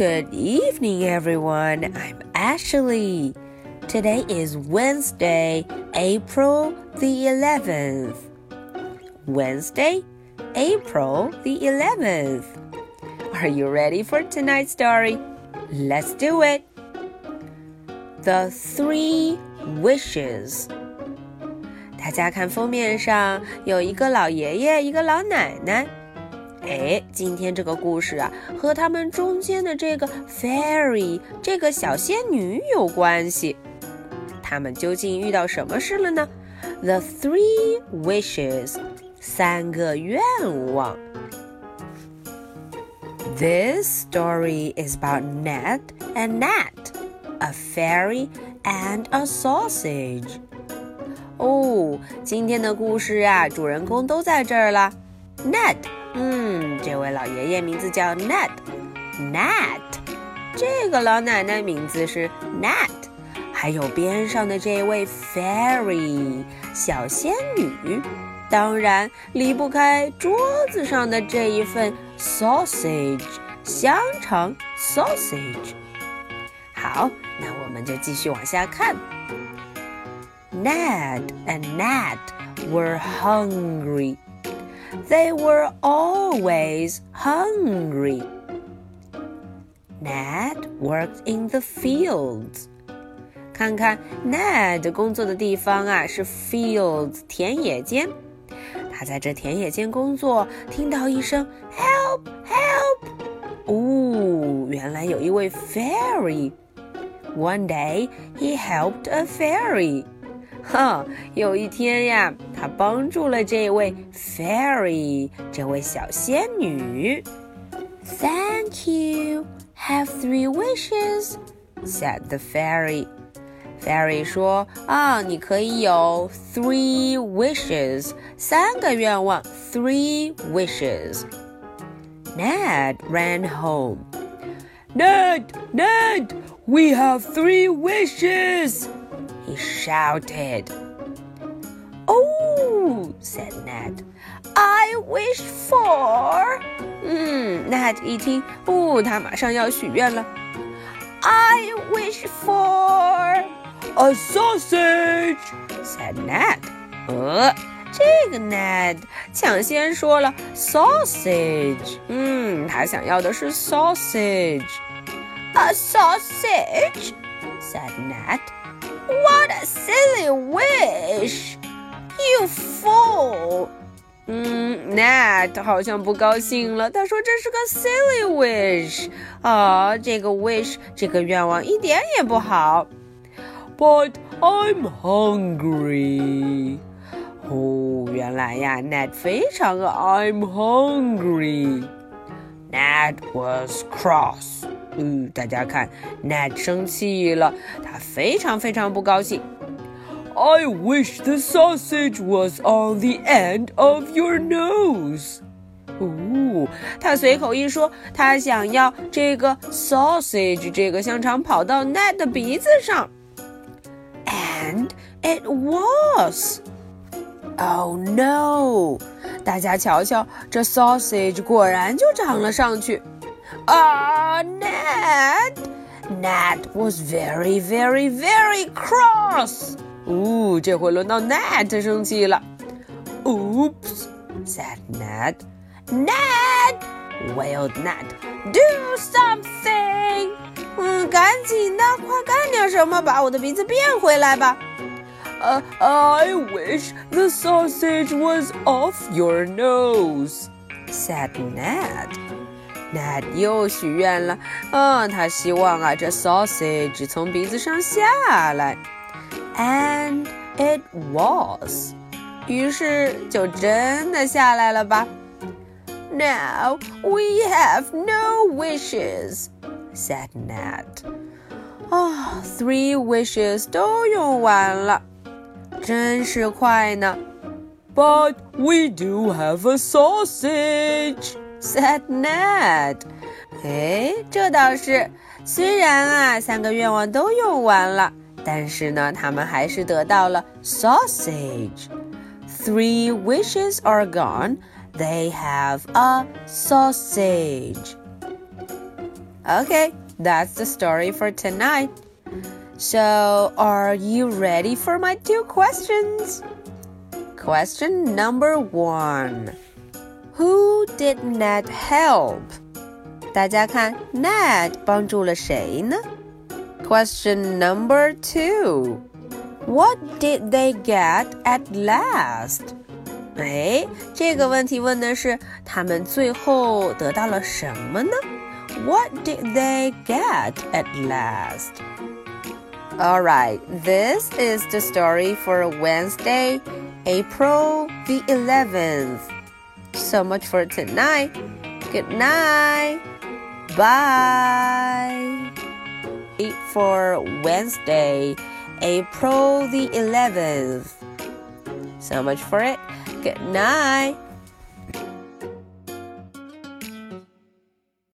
Good evening, everyone. I'm Ashley. Today is Wednesday, April the 11th. Wednesday, April the 11th. Are you ready for tonight's story? Let's do it. The Three Wishes. 大家看封面上有一个老爷爷，一个老奶奶。 哎，今天这个故事啊，和他们中间的这个 fairy 这个小仙女有关系。他们究竟遇到什么事了呢？The three wishes，三个愿望。This story is about Ned and Nat, a fairy and a sausage. 哦，今天的故事啊，主人公都在这儿了。Ned。嗯，这位老爷爷名字叫 Nat，Nat，这个老奶奶名字是 Nat，还有边上的这位 Fairy 小仙女，当然离不开桌子上的这一份 sausage 香肠 sausage。好，那我们就继续往下看。Ned and Nat were hungry. They were always hungry. Ned worked in the fields. 看看 Ned 工作的地方啊，是 fields 田野间。他在这田野间工作，听到一声 “help help”，哦，原来有一位 fairy。One day he helped a fairy. 哼，有一天呀， 他帮助了这位 fairy，这位小仙女。Thank you. Have three wishes," said the fairy. Fairy 说：“啊，你可以有 three wishes，三个愿望，three wishes." Ned ran home. Ned, Ned, we have three wishes he shouted. Oh, said Ned. I wish for. 嗯，Ned 一听，哦，他马上要许愿了。I wish for a sausage, said Ned. 呃，这个 Ned 抢先说了 sausage。嗯，他想要的是 sausage。A sausage, said Ned. What a silly wish! You fool! 嗯，Nat 好像不高兴了。他说这是个 silly wish 啊，这个 wish 这个愿望一点也不好。But I'm hungry. 哦，原来呀，Nat 非常的 I'm hungry. Nat was cross. 嗯，大家看，Ned 生气了，他非常非常不高兴。 I wish the sausage was on the end of your nose。哦，他随口一说，他想要这个 sausage 这个香肠跑到 Ned 的鼻子上。And it was. Oh no！大家瞧瞧，这 sausage 果然就长了上去。Ah, Ned! Ned was very, very, very cross. 哦，这回轮到 Ned 生气了。Oops, said Ned. Ned, wailed Ned. Do something! 嗯，赶紧的，快干点什么，把我的鼻子变回来吧。Uh, I wish the sausage was off your nose, said Ned. Ned 又许愿了，嗯，他希望啊，这 sausage 从鼻子上下来 ，and it was，于是就真的下来了吧。Now we have no wishes," said Ned. 啊，three wishes 都用完了，真是快呢。But we do have a sausage said Ned。哎，这倒是，虽然啊三个愿望都用完了， 但是呢，他们还是得到了 sausage。Three wishes are gone. They have a sausage. Okay, that's the story for tonight. So, are you ready for my two questions? Question number one Who did Ned help? 大家看，Ned 帮助了谁呢 ？Question number two What did they get at last? 哎，这个问题问的是他们最后得到了什么呢？What did they get at last? All right, this is the story for Wednesday, April the 11th. So much for tonight. Good night. Bye. Eat for Wednesday, April the 11th. So much for it. Good night.